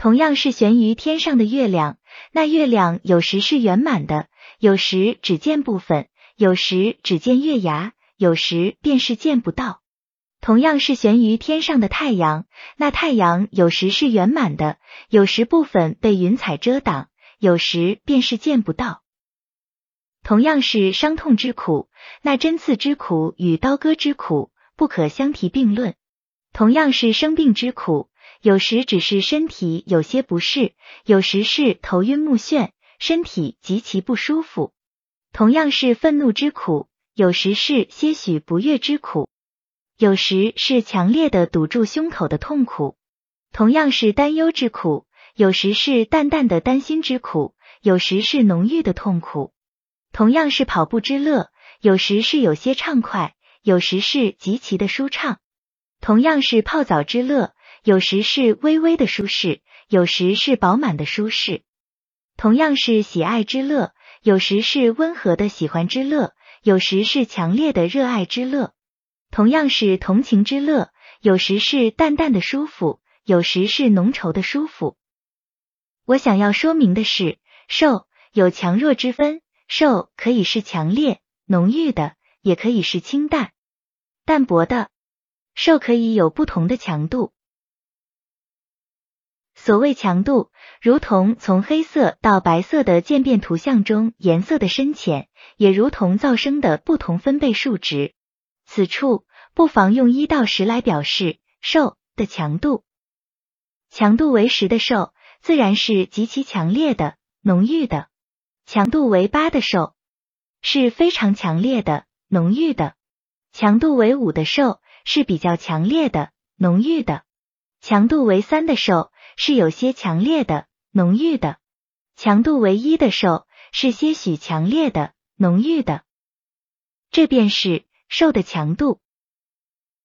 同样是悬于天上的月亮，那月亮有时是圆满的，有时只见部分，有时只见月牙，有时便是见不到。同样是悬于天上的太阳，那太阳有时是圆满的，有时部分被云彩遮挡，有时便是见不到。同样是伤痛之苦，那针刺之苦与刀割之苦不可相提并论。同样是生病之苦，有时只是身体有些不适，有时是头晕目眩，身体极其不舒服。同样是愤怒之苦，有时是些许不悦之苦，有时是强烈的堵住胸口的痛苦。同样是担忧之苦，有时是淡淡的担心之苦，有时是浓郁的痛苦。同样是跑步之乐，有时是有些畅快，有时是极其的舒畅；同样是泡澡之乐，有时是微微的舒适，有时是饱满的舒适；同样是喜爱之乐，有时是温和的喜欢之乐，有时是强烈的热爱之乐；同样是同情之乐，有时是淡淡的舒服，有时是浓稠的舒服。我想要说明的是，受有强弱之分。受可以是强烈浓郁的，也可以是清淡淡薄的。受可以有不同的强度。所谓强度，如同从黑色到白色的渐变图像中颜色的深浅，也如同噪声的不同分贝数值。此处不妨用一到十来表示受的强度。强度为十的受，自然是极其强烈的、浓郁的。强度为八的受是非常强烈的、浓郁的；强度为五的受是比较强烈的、浓郁的；强度为三的受是有些强烈的、浓郁的；强度唯一的受是些许强烈的、浓郁的。这便是受的强度。